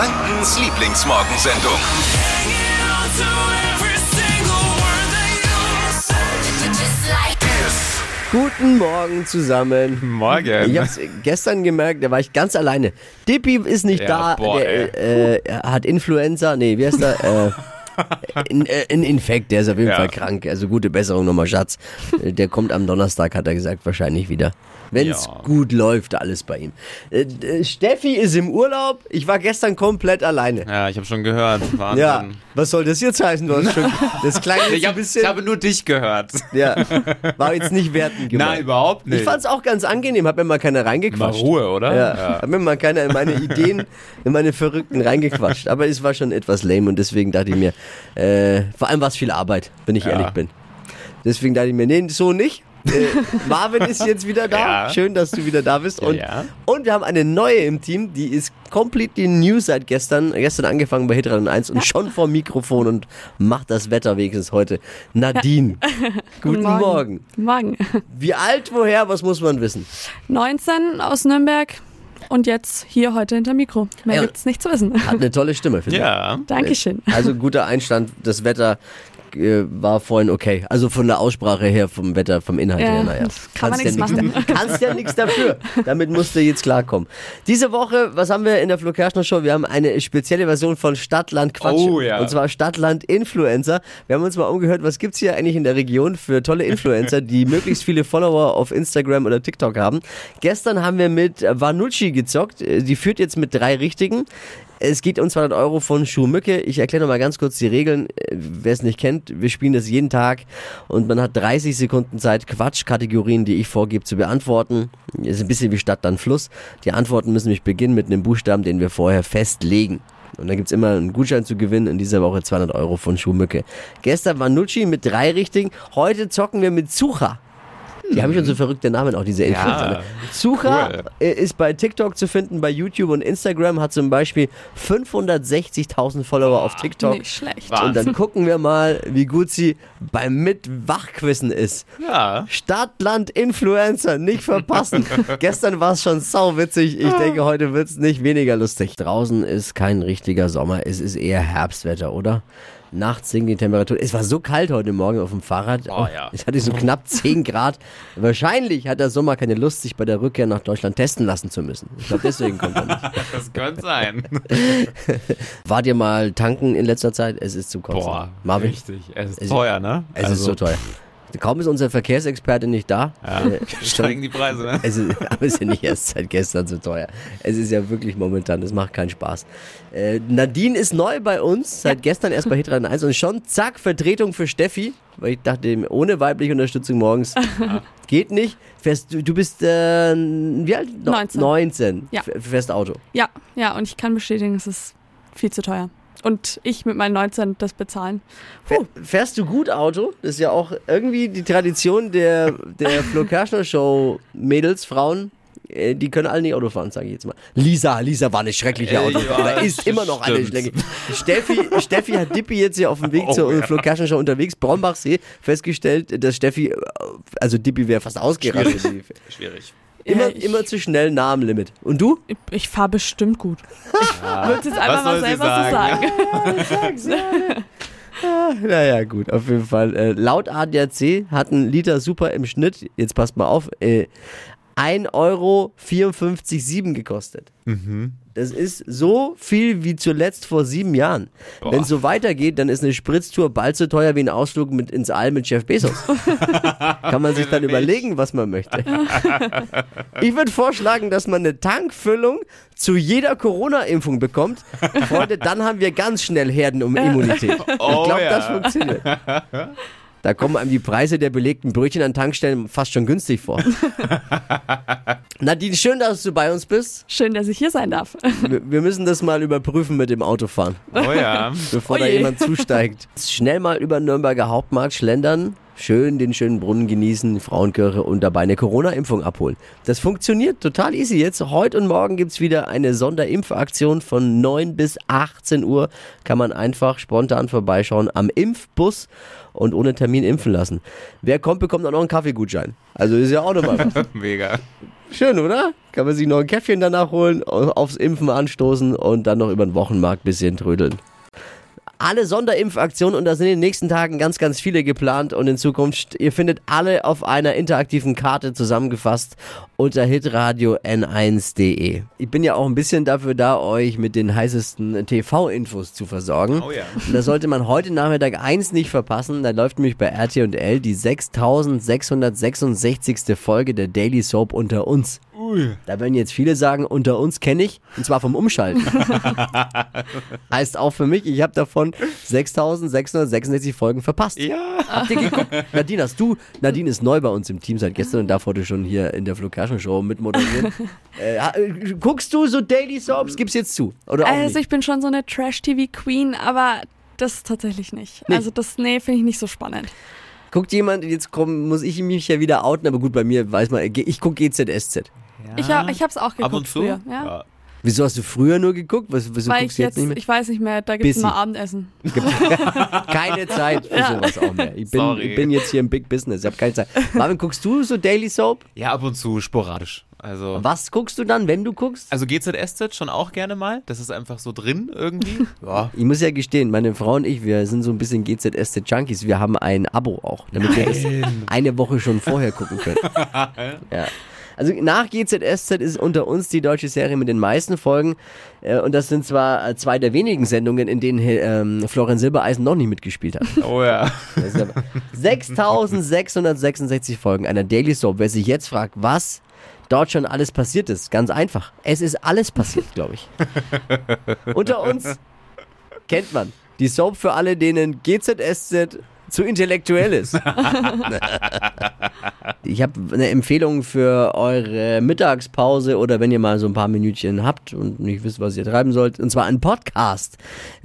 Frankens Lieblingsmorgensendung. Guten Morgen zusammen. Morgen. Ich hab's gestern gemerkt, da war ich ganz alleine. Dippy ist nicht Ja, da, boah, der äh, er hat Influenza, nee, wie heißt er? äh, ein, äh, ein Infekt, der ist auf jeden Ja. Fall krank. Also gute Besserung nochmal, Schatz. Äh, Der kommt am Donnerstag, hat er gesagt, wahrscheinlich wieder. Wenn es Ja. gut läuft, alles bei ihm. Äh, Steffi ist im Urlaub. Ich war gestern komplett alleine. Ja, ich habe schon gehört. Wahnsinn. Ja, was soll das jetzt heißen? Du hast schon, das jetzt Ich, hab, bisschen. ich habe nur dich gehört. ja, war jetzt nicht wertend gemeint. Nein, überhaupt nicht. Ich fand's auch ganz angenehm, hab mir mal keiner Mal reingequatscht. Ruhe, oder? Ja, hab mir mal keiner in meine Ideen, in meine Verrückten reingequatscht. Aber es war schon etwas lame und deswegen dachte ich mir, äh, vor allem war es viel Arbeit, wenn ich Ja. ehrlich bin. Deswegen dachte ich mir, nee, so nicht. Äh, Marvin ist jetzt wieder da. Ja. Schön, dass du wieder da bist. Und, ja. und wir haben eine neue im Team, die ist completely new seit gestern. Gestern angefangen bei Hitradio 1 und schon vor Mikrofon und macht das Wetter wenigstens heute. Nadine. Guten Morgen. Guten Morgen. Wie alt, woher, was muss man wissen? 19 aus Nürnberg und jetzt hier heute hinter Mikro. Mehr Ja. gibt's nicht zu wissen. Hat eine tolle Stimme, finde ich. Ja. Dankeschön. Also guter Einstand, das Wetter äh, war vorhin okay. Also von der Aussprache her, vom Wetter, vom Inhalt Ja, her, naja. kann man Kannst ja nichts nichts machen. da- Kannst ja nichts dafür. Damit musst du jetzt klarkommen. Diese Woche, was haben wir in der Flo Kerschner Show? Wir haben eine spezielle Version von Stadtland Quatsch. Oh, ja. Und zwar Stadtland Influencer. Wir haben uns mal umgehört, was gibt's hier eigentlich in der Region für tolle Influencer, die möglichst viele Follower auf Instagram oder TikTok haben. Gestern haben wir mit Vanucci gezockt. Äh, Die führt jetzt mit drei Richtigen. Es geht um 200 Euro von Schuhmücke. Ich erkläre noch mal ganz kurz die Regeln. Äh, Wer es nicht kennt, wir spielen das jeden Tag und man hat 30 Sekunden Zeit, Quatschkategorien, die ich vorgebe, zu beantworten. Ist ein bisschen wie Stadt, dann Fluss. Die Antworten müssen nämlich beginnen mit einem Buchstaben, den wir vorher festlegen. Und dann gibt's immer einen Gutschein zu gewinnen. In dieser Woche 200 Euro von Schuhmücke. Gestern war Nucci mit drei Richtigen. Heute zocken wir mit Sucha. Die haben schon so verrückte Namen, auch diese Influencer. ne? Sucha cool. äh, ist bei TikTok zu finden, bei YouTube und Instagram, hat zum Beispiel 560.000 Follower auf TikTok. Nicht schlecht. Und dann gucken wir mal, wie gut sie beim Mitwachquissen ist. Ja. Stadt, Land, Influencer, nicht verpassen. Gestern war es schon sauwitzig. Ich denke, heute wird es nicht weniger lustig. Draußen ist kein richtiger Sommer, es ist eher Herbstwetter, oder? Nachts sinkt die Temperatur. Es war so kalt heute Morgen auf dem Fahrrad. Oh, ja. Es hatte so knapp 10 Grad. Wahrscheinlich hat der Sommer keine Lust, sich bei der Rückkehr nach Deutschland testen lassen zu müssen. Ich glaube, deswegen kommt er nicht. Das könnte sein. Wart ihr mal tanken in letzter Zeit? Es ist zu kotzen. Boah, Marvin, richtig. Es ist teuer, ne? es ist so teuer. Kaum ist unser Verkehrsexperte nicht da. Ja. äh, Steigen die Preise, ne? Es ist, aber es ist ja nicht erst seit gestern so teuer. Es ist ja wirklich momentan, das macht keinen Spaß. Äh, Nadine ist neu bei uns, seit gestern erst bei Hitradio 1 und schon zack, Vertretung für Steffi, weil ich dachte, ohne weibliche Unterstützung morgens geht nicht. Fährst, du, du bist, äh, wie alt? No- 19. 19. Ja. Fährst Auto. Ja, ja, und ich kann bestätigen, es ist viel zu teuer. Und ich mit meinen 19 das bezahlen. Puh. Fähr- Fährst du gut Auto? Das ist ja auch irgendwie die Tradition der, der Flo Kerschner Show Mädels, Frauen. äh, Die können alle nicht Auto fahren, sage ich jetzt mal. Lisa, Lisa war eine schreckliche Äh, Autofahrerin. ja, Da ist immer noch eine stimmt. schlechte. Steffi, Steffi hat Dippi jetzt hier auf dem Weg Oh, zur ja. Flo Kerschner Show unterwegs, Brombachsee, festgestellt, dass Steffi, äh, also Dippi wäre fast ausgerastet. Schwierig. Immer, Ja, ich, immer zu schnell nah am Limit. Und du? Ich, ich fahre bestimmt gut. Ich würde es jetzt einfach Was mal soll sie selber so sagen? sagen. Naja, gut, auf jeden Fall. Äh, laut ADAC hat ein Liter Super im Schnitt, jetzt passt mal auf, äh, 1,54 Euro gekostet. Das ist so viel wie zuletzt vor sieben Jahren. Wenn es so weitergeht, dann ist eine Spritztour bald so teuer wie ein Ausflug mit ins All mit Jeff Bezos. Kann man sich dann überlegen, was man möchte. Ich würde vorschlagen, dass man eine Tankfüllung zu jeder Corona-Impfung bekommt. Freunde, dann haben wir ganz schnell Herdenimmunität. ich Oh glaube, ja. das funktioniert. Da kommen einem die Preise der belegten Brötchen an Tankstellen fast schon günstig vor. Nadine, schön, dass du bei uns bist. Schön, dass ich hier sein darf. Wir wir müssen das mal überprüfen mit dem Autofahren, Oh ja. bevor da Oje. jemand zusteigt. Schnell mal über den Nürnberger Hauptmarkt schlendern, schön den schönen Brunnen genießen, Frauenkirche und dabei eine Corona-Impfung abholen. Das funktioniert total easy jetzt. Heute und morgen gibt's wieder eine Sonderimpfaktion von 9 bis 18 Uhr. Kann man einfach spontan vorbeischauen am Impfbus und ohne Termin impfen lassen. Wer kommt, bekommt auch noch einen Kaffeegutschein. Also ist ja auch nochmal was. Mega. Schön, oder? Kann man sich noch ein Käffchen danach holen, aufs Impfen anstoßen und dann noch über den Wochenmarkt bisschen trödeln. Alle Sonderimpfaktionen und da sind in den nächsten Tagen ganz, ganz viele geplant und in Zukunft, ihr findet alle auf einer interaktiven Karte zusammengefasst unter hitradio n1.de. Ich bin ja auch ein bisschen dafür da, euch mit den heißesten TV-Infos zu versorgen. Oh ja. Und da sollte man heute Nachmittag eins nicht verpassen. Da läuft nämlich bei RTL die 6666. Folge der Daily Soap unter uns. Da werden jetzt viele sagen, unter uns kenne ich, und zwar vom Umschalten. heißt auch für mich, ich habe davon 6666 Folgen verpasst. Ja. Habt ihr geguckt? Nadine, hast du, Nadine ist neu bei uns im Team seit gestern und darf heute schon hier in der Flo Kerschner Show mitmoderieren. äh, äh, guckst du so Daily Soaps? Gib's jetzt zu. Oder auch Also nicht? ich bin schon so eine Trash-TV-Queen, aber das tatsächlich nicht. Nicht? Also das, nee, finde ich nicht so spannend. Guckt jemand, jetzt komm, muss ich mich ja wieder outen, aber gut, bei mir weiß man, ich gucke GZSZ. Ich, hab, ich habe es auch geguckt Ab und zu. früher. Ja. Wieso hast du früher nur geguckt? Was, wieso Weil guckst ich du jetzt, jetzt, nicht mehr? ich weiß nicht mehr, da gibt es immer Abendessen. keine Zeit für Ja. sowas auch mehr. Ich bin, Sorry. ich bin jetzt hier im Big Business, ich habe keine Zeit. Marvin, guckst du so Daily Soap? Ja, ab und zu sporadisch. Also, Was guckst du dann, wenn du guckst? also GZSZ schon auch gerne mal. Das ist einfach so drin irgendwie. Ja. Ich muss ja gestehen, meine Frau und ich, wir sind so ein bisschen GZSZ-Junkies. Wir haben ein Abo auch, damit wir das eine Woche schon vorher gucken können. ja. Also nach GZSZ ist unter uns die deutsche Serie mit den meisten Folgen. Äh, Und das sind zwar äh, zwei der wenigen Sendungen, in denen ähm, Florian Silbereisen noch nicht mitgespielt hat. Oh ja. Das ist aber 6666 Folgen einer Daily Soap. Wer sich jetzt fragt, was dort schon alles passiert ist, ganz einfach. Es ist alles passiert, glaube ich. Unter uns kennt man die Soap für alle, denen GZSZ zu intellektuell ist. ich habe eine Empfehlung für eure Mittagspause oder wenn ihr mal so ein paar Minütchen habt und nicht wisst, was ihr treiben sollt. Und zwar ein Podcast.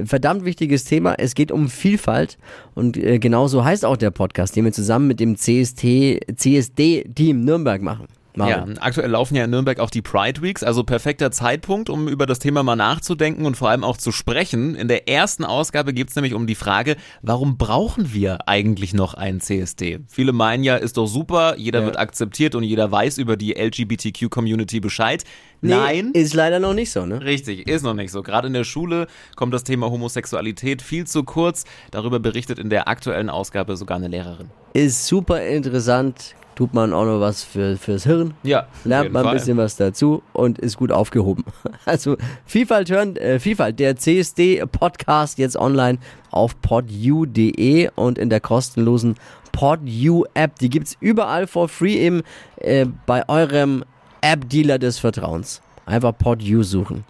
Verdammt wichtiges Thema. Es geht um Vielfalt und äh, genauso heißt auch der Podcast, den wir zusammen mit dem CST, CSD-Team Nürnberg machen. Ja, aktuell laufen ja in Nürnberg auch die Pride Weeks, also perfekter Zeitpunkt, um über das Thema mal nachzudenken und vor allem auch zu sprechen. In der ersten Ausgabe geht es nämlich um die Frage, warum brauchen wir eigentlich noch einen CSD? Viele meinen ja, ist doch super, jeder Ja. wird akzeptiert und jeder weiß über die LGBTQ-Community Bescheid. Nee, Nein. Ist leider noch nicht so, ne? Richtig, ist noch nicht so. Gerade in der Schule kommt das Thema Homosexualität viel zu kurz. Darüber berichtet in der aktuellen Ausgabe sogar eine Lehrerin. Ist super interessant. Tut man auch noch was für, fürs Hirn. Ja, lernt man ein Fall. bisschen was dazu und ist gut aufgehoben. Also Vielfalt hören, äh, Vielfalt, der CSD-Podcast jetzt online auf podu.de und in der kostenlosen PodU-App. Die gibt's überall for free im, äh, bei eurem App-Dealer des Vertrauens. Einfach PodU suchen.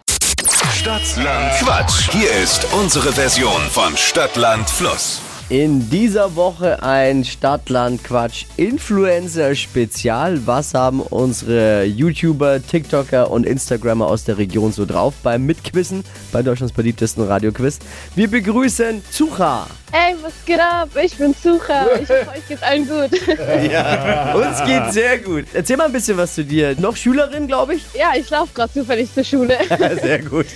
Stadtland Quatsch. Hier ist unsere Version von Stadtland Fluss. In dieser Woche ein Stadtland-Quatsch-Influencer-Spezial. Was haben unsere YouTuber, TikToker und Instagrammer aus der Region so drauf beim Mitquissen bei Deutschlands beliebtesten Radioquiz? Wir begrüßen Zucha. Hey, was geht ab? Ich bin Sucha. Ich hoffe, euch geht's allen gut. Uns geht's sehr gut. Erzähl mal ein bisschen was zu dir. Noch Schülerin, glaube ich? Ja, ich laufe gerade zufällig zur Schule. Sehr gut.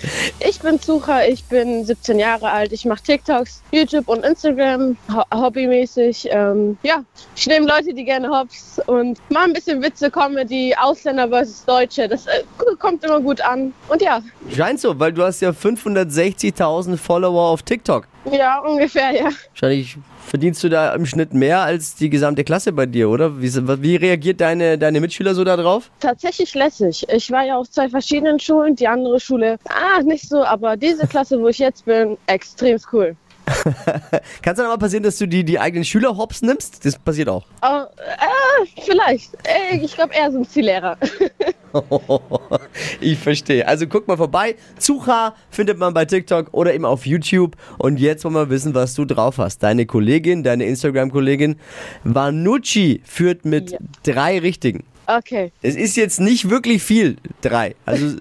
Ich bin Sucha, ich bin 17 Jahre alt. Ich mache TikToks, YouTube und Instagram, ho hobbymäßig. Ähm, ja, ich nehme Leute, die gerne hops und mache ein bisschen Witze, Comedy, Ausländer versus Deutsche. Das äh, kommt immer gut an. Und ja, Scheint so, weil du hast ja 560.000 Follower auf TikTok. Ja, ungefähr, ja. Wahrscheinlich verdienst du da im Schnitt mehr als die gesamte Klasse bei dir, oder? Wie, wie reagiert deine, deine Mitschüler so darauf? Tatsächlich lässig. Ich war ja auf zwei verschiedenen Schulen. Die andere Schule, ah, nicht so, aber diese Klasse, wo ich jetzt bin, extrem cool. Kann es dann aber passieren, dass du die, die eigenen Schüler hops nimmst? Das passiert auch. Oh, äh, vielleicht. Äh, ich glaube, eher sind sie Lehrer. ich verstehe. Also guck mal vorbei. Zucha findet man bei TikTok oder eben auf YouTube. Und jetzt wollen wir wissen, was du drauf hast. Deine Kollegin, deine Instagram-Kollegin Vanucci führt mit Ja. drei Richtigen. Okay. Es ist jetzt nicht wirklich viel, drei. Also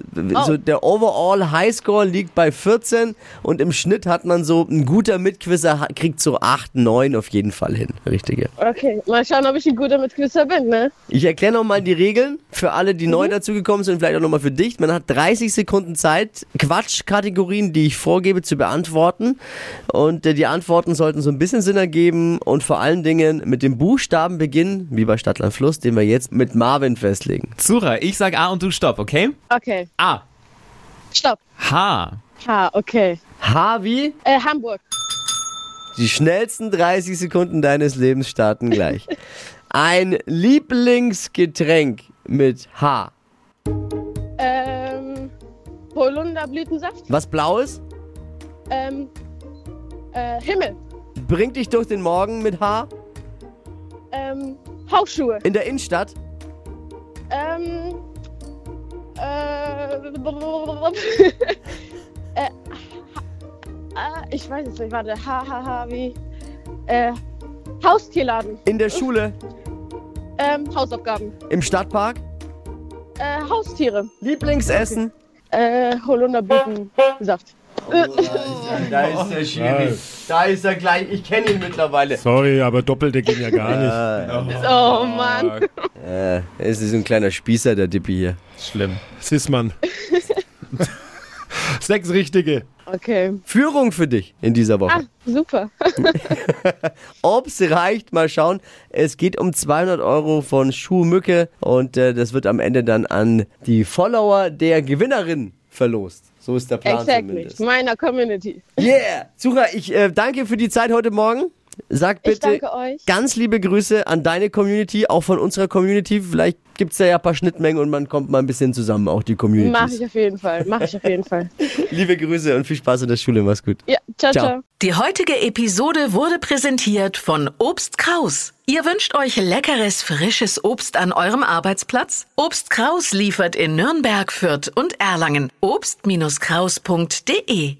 so der Overall Highscore liegt bei 14 und im Schnitt hat man so, ein guter Mitquisser kriegt so 8, 9 auf jeden Fall hin. Richtige. Okay. Mal schauen, ob ich ein guter Mitwisser bin, ne? Ich erkläre nochmal die Regeln für alle, die neu dazugekommen sind vielleicht auch nochmal für dich. Man hat 30 Sekunden Zeit, Quatschkategorien, die ich vorgebe, zu beantworten. Und äh, die Antworten sollten so ein bisschen Sinn ergeben und vor allen Dingen mit dem Buchstaben beginnen, wie bei Stadtland Fluss, den wir jetzt mit Marvin Marvin festlegen. Zura, ich sag A und du stopp, okay? Okay, A. stopp. H. Ha, okay. H wie? Äh, Hamburg. Die schnellsten 30 Sekunden deines Lebens starten gleich. Ein Lieblingsgetränk mit H. Ähm, Holunderblütensaft. Was Blaues? Ähm, äh, Himmel. Bringt dich durch den Morgen mit H. Ähm, Hausschuhe. In der Innenstadt. Ähm, äh, äh, äh, ich weiß es nicht, warte, ha, ha, ha, wie, äh, Haustierladen, In der Schule. ähm, Hausaufgaben, Im Stadtpark. äh, Haustiere, Lieblingsessen. äh, Holunderblütensaft. Da ist er schwierig. Da ist er gleich. Ich kenne ihn mittlerweile. Sorry, aber Doppelte gehen ja gar nicht. Oh Mann. Äh, es ist ein kleiner Spießer, der Dippi hier. Schlimm. Sismann. Sechs richtige. Okay. Führung für dich in dieser Ah, Woche. super. Ob's reicht, mal schauen. Es geht um 200 Euro von Schuhmücke und äh, das wird am Ende dann an die Follower der Gewinnerin verlost. So ist der Plan Exactly. zumindest. Meiner Community. Yeah! Zura, ich äh, danke für die Zeit heute Morgen. Sag Ich bitte danke euch. ganz liebe Grüße an deine Community, auch von unserer Community. Vielleicht gibt's da ja ein paar Schnittmengen und man kommt mal ein bisschen zusammen, auch die Mach Communities. ich auf jeden Fall. Mach ich auf jeden Fall. Liebe Grüße und viel Spaß in der Schule. Mach's gut. Ja, ciao, Ciao. ciao. Die heutige Episode wurde präsentiert von Obst Kraus. Ihr wünscht euch leckeres, frisches Obst an eurem Arbeitsplatz? Obst Kraus liefert in Nürnberg, Fürth und Erlangen. Obst-Kraus.de